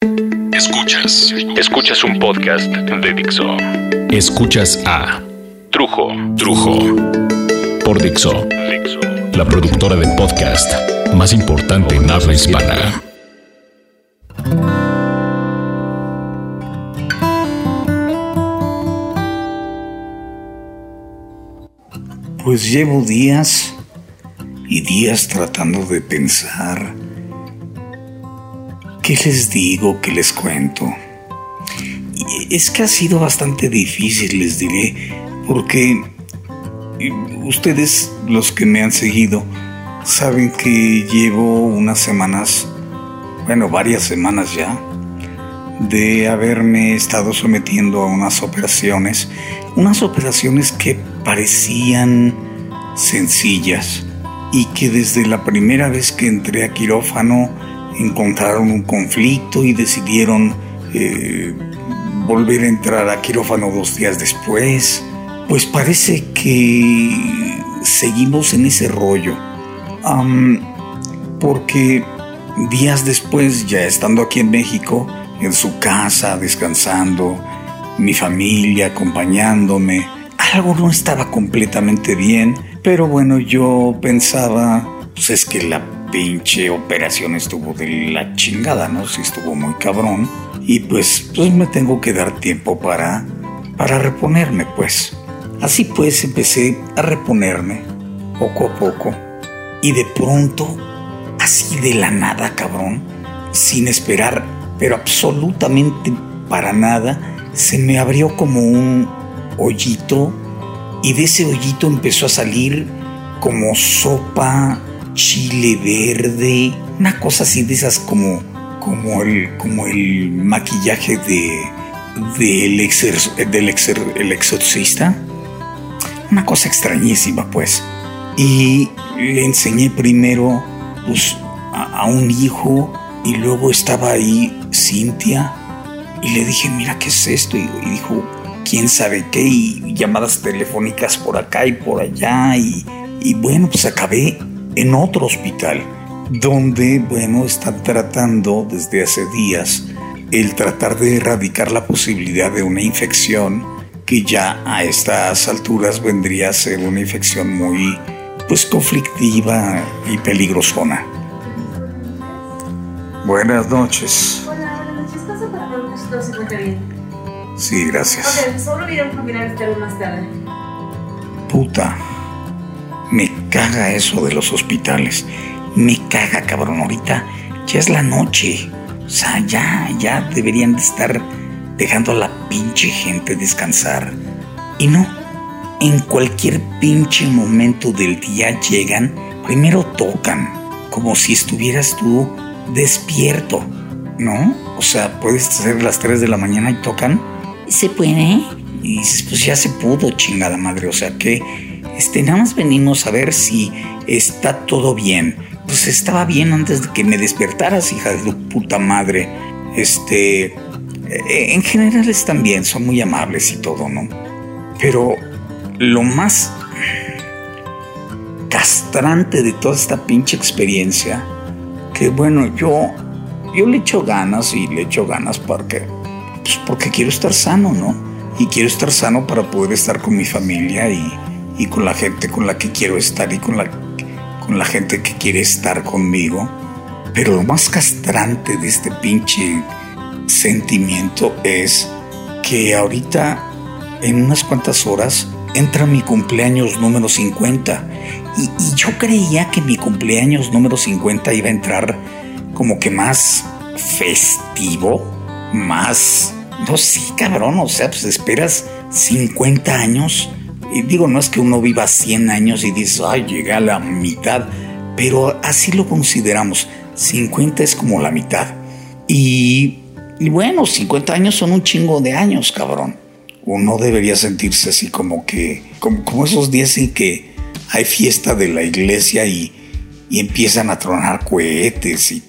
Escuchas. Escuchas un podcast de Dixo. Escuchas a Trujo. Trujo. Por Dixo. Dixo. La productora de podcast más importante en habla hispana. Pues llevo días y días tratando de pensar qué les digo, qué les cuento. Es que ha sido bastante difícil, les diré, porque ustedes, los que me han seguido, saben que llevo unas semanas, bueno, varias semanas ya, de haberme estado sometiendo a unas operaciones, unas operaciones que parecían sencillas y que desde la primera vez que entré a quirófano encontraron un conflicto y decidieron eh, volver a entrar a quirófano dos días después. Pues parece que seguimos en ese rollo. porque días después, ya estando aquí en México, en su casa, descansando, mi familia acompañándome, algo no estaba completamente bien, pero bueno, yo pensaba, pues es que la pinche operación estuvo de la chingada, ¿no? Sí estuvo muy cabrón. Y pues, pues me tengo que dar tiempo para, para reponerme, pues. Así pues empecé a reponerme, poco a poco. Y de pronto, así de la nada, cabrón, sin esperar, pero absolutamente para nada, se me abrió como un hoyito y de ese hoyito empezó a salir como sopa, chile verde, una cosa así de esas como, como, el, como el maquillaje de, del, del el exorcista. Una cosa extrañísima pues. Y le enseñé primero pues, a, un hijo y luego estaba ahí Cintia y le dije, mira, ¿qué es esto? Y, dijo, quién sabe qué, y llamadas telefónicas por acá y por allá, y, y bueno, pues acabé en otro hospital, donde, bueno, están tratando desde hace días el tratar de erradicar la posibilidad de una infección que ya a estas alturas vendría a ser una infección muy, pues, conflictiva y peligrosona. Buenas noches. Hola, buenas noches. Pasa para preguntar si todo se encuentra bien. Sí, gracias. Ok, solo iré a un familiar externo más tarde. Puta. Me caga eso de los hospitales. Me caga, cabrón. Ahorita ya es la noche. O sea, ya, ya deberían de estar dejando a la pinche gente descansar. Y no. En cualquier pinche momento del día llegan, primero tocan, como si estuvieras tú despierto, ¿no? O sea, puedes ser las 3 de la mañana y tocan. ¿Se puede? Y dices, pues ya se pudo, chingada madre. O sea que, este, nada más venimos a ver si está todo bien. Pues estaba bien antes de que me despertaras, hija de tu puta madre. Este, eh, en general están bien, son muy amables y todo, ¿no? Pero lo más castrante de toda esta pinche experiencia que bueno, yo, yo le echo ganas y le echo ganas porque, pues porque quiero estar sano, ¿no? Y quiero estar sano para poder estar con mi familia y, y con la gente con la que quiero estar y con la, con la gente que quiere estar conmigo. Pero lo más castrante de este pinche sentimiento es que ahorita, en unas cuantas horas, entra mi cumpleaños número 50 y, y, yo creía que mi cumpleaños número 50 iba a entrar como que más festivo, más... No sé, cabrón, o sea, pues esperas 50 años. Y digo, no es que uno viva 100 años y dices, ay, llegué a la mitad, pero así lo consideramos. 50 es como la mitad. Y, y bueno, 50 años son un chingo de años, cabrón. Uno debería sentirse así como que, como, como esos días en que hay fiesta de la iglesia y, y empiezan a tronar cohetes y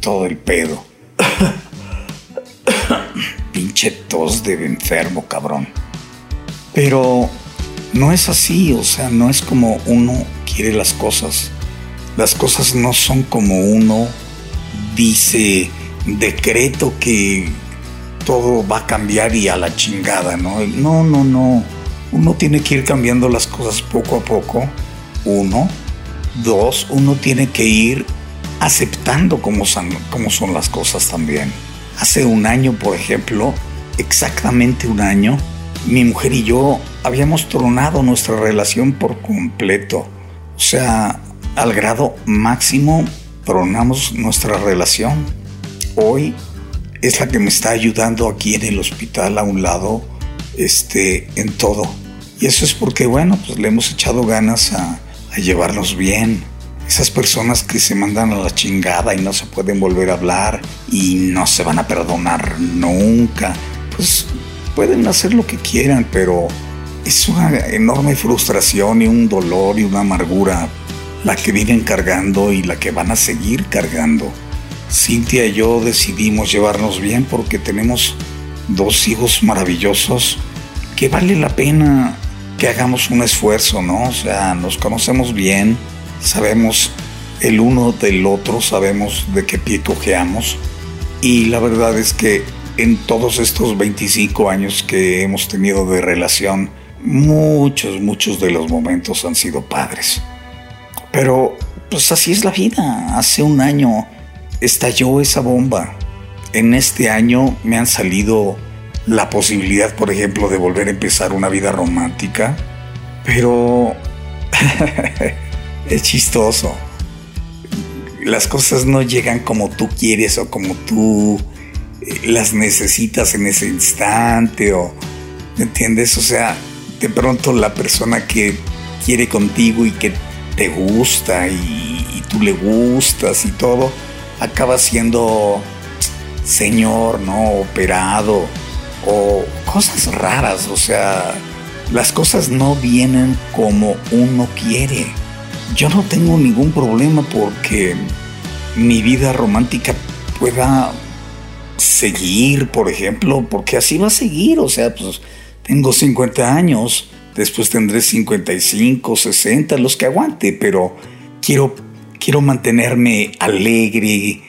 todo el pedo. Pinche tos de enfermo, cabrón. Pero no es así, o sea, no es como uno quiere las cosas. Las cosas no son como uno dice decreto que todo va a cambiar y a la chingada, ¿no? No, no, no. Uno tiene que ir cambiando las cosas poco a poco. Uno. Dos, uno tiene que ir aceptando cómo son, cómo son las cosas también. Hace un año, por ejemplo, exactamente un año, mi mujer y yo habíamos tronado nuestra relación por completo. O sea, al grado máximo tronamos nuestra relación. Hoy es la que me está ayudando aquí en el hospital a un lado, este, en todo. Y eso es porque, bueno, pues le hemos echado ganas a, a llevarnos bien. Esas personas que se mandan a la chingada y no se pueden volver a hablar y no se van a perdonar nunca, pues pueden hacer lo que quieran, pero es una enorme frustración y un dolor y una amargura la que vienen cargando y la que van a seguir cargando. Cintia y yo decidimos llevarnos bien porque tenemos dos hijos maravillosos que vale la pena que hagamos un esfuerzo, ¿no? O sea, nos conocemos bien, sabemos el uno del otro, sabemos de qué pie cojeamos y la verdad es que en todos estos 25 años que hemos tenido de relación, muchos, muchos de los momentos han sido padres. Pero pues así es la vida. Hace un año estalló esa bomba. En este año me han salido la posibilidad, por ejemplo, de volver a empezar una vida romántica, pero es chistoso. Las cosas no llegan como tú quieres o como tú las necesitas en ese instante o, ¿entiendes? O sea, de pronto la persona que quiere contigo y que te gusta y, y tú le gustas y todo, acaba siendo señor, ¿no? Operado o cosas raras, o sea, las cosas no vienen como uno quiere. Yo no tengo ningún problema porque mi vida romántica pueda seguir, por ejemplo, porque así va a seguir, o sea, pues tengo 50 años, después tendré 55, 60, los que aguante, pero quiero quiero mantenerme alegre,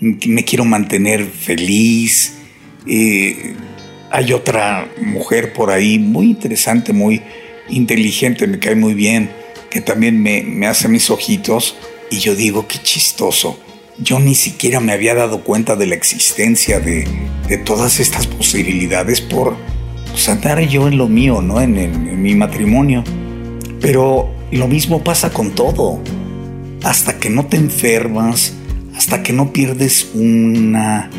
me quiero mantener feliz. Eh, hay otra mujer por ahí muy interesante, muy inteligente, me cae muy bien, que también me, hace mis ojitos y yo digo, qué chistoso. Yo ni siquiera me había dado cuenta de la existencia de, todas estas posibilidades por pues, andar yo en lo mío, ¿no? en mi matrimonio. Pero lo mismo pasa con todo hasta que no te enfermas, hasta que no pierdes una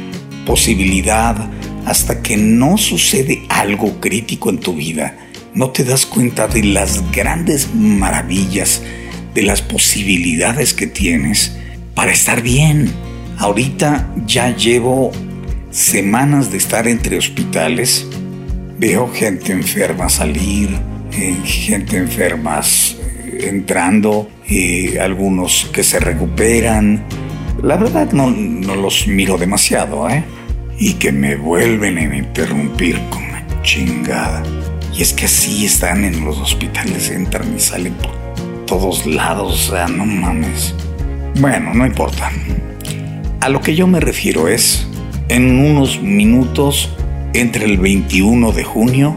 posibilidad, hasta que no sucede algo crítico en tu vida, no te das cuenta de las grandes maravillas, de las posibilidades que tienes para estar bien. Ahorita ya llevo semanas de estar entre hospitales, veo gente enferma salir, eh, gente enferma entrando, y algunos que se recuperan. La verdad no, no los miro demasiado, ¿eh? Y que me vuelven a interrumpir con una chingada. Y es que así están en los hospitales, entran y salen por todos lados, o sea, no mames. Bueno, no importa. A lo que yo me refiero es, en unos minutos, entre el 21 de junio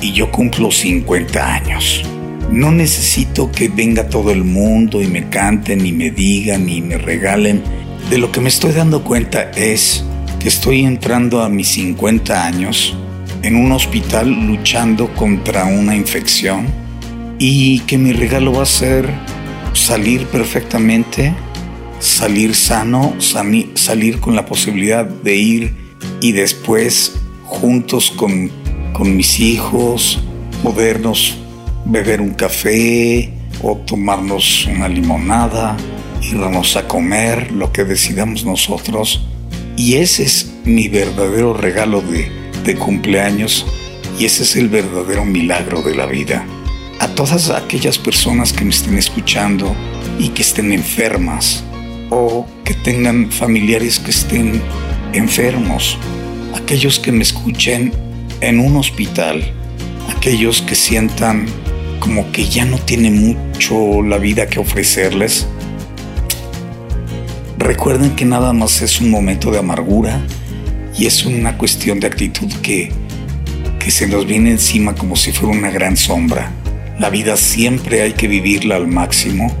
y yo cumplo 50 años. No necesito que venga todo el mundo y me canten y me digan y me regalen. De lo que me estoy dando cuenta es que estoy entrando a mis 50 años en un hospital luchando contra una infección y que mi regalo va a ser salir perfectamente, salir sano, salir con la posibilidad de ir y después juntos con, con mis hijos, podernos beber un café o tomarnos una limonada, irnos a comer, lo que decidamos nosotros. Y ese es mi verdadero regalo de, de cumpleaños y ese es el verdadero milagro de la vida. A todas aquellas personas que me estén escuchando y que estén enfermas o que tengan familiares que estén enfermos, aquellos que me escuchen en un hospital, aquellos que sientan como que ya no tiene mucho la vida que ofrecerles, recuerden que nada más es un momento de amargura y es una cuestión de actitud que, que se nos viene encima como si fuera una gran sombra. La vida siempre hay que vivirla al máximo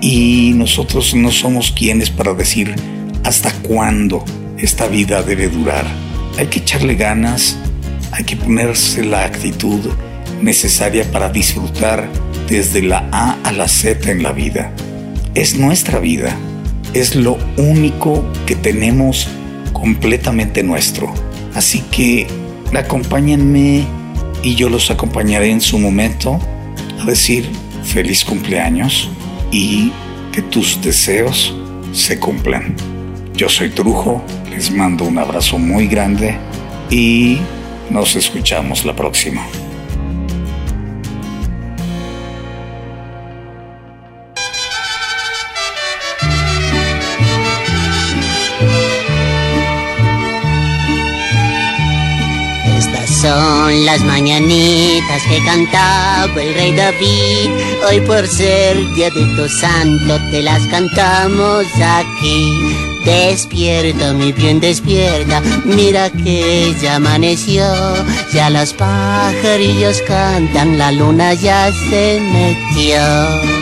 y nosotros no somos quienes para decir hasta cuándo esta vida debe durar. Hay que echarle ganas, hay que ponerse la actitud necesaria para disfrutar desde la A a la Z en la vida. Es nuestra vida, es lo único que tenemos completamente nuestro. Así que acompáñenme y yo los acompañaré en su momento decir feliz cumpleaños y que tus deseos se cumplan. Yo soy Trujo, les mando un abrazo muy grande y nos escuchamos la próxima. Son las mañanitas que cantaba el rey David. Hoy por ser día de tu santo te las cantamos aquí. Despierta, mi bien, despierta. Mira que ya amaneció. Ya los pajarillos cantan, la luna ya se metió.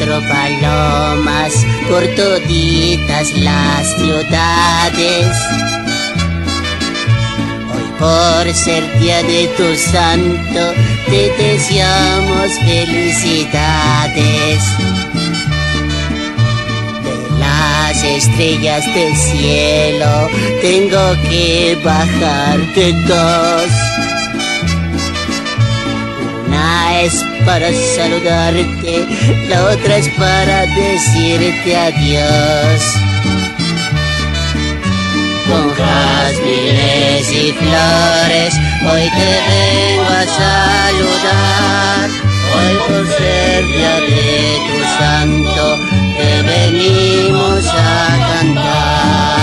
Cuatro palomas por toditas las ciudades. Hoy por ser día de tu santo te deseamos felicidades. De las estrellas del cielo tengo que bajarte dos. Una es para saludarte, la otra es para decirte adiós. Con jazmines y flores, hoy te vengo a saludar. Hoy por ser día de tu santo, te venimos a cantar.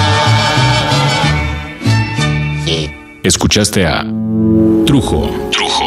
Sí. Escuchaste a Trujo. Trujo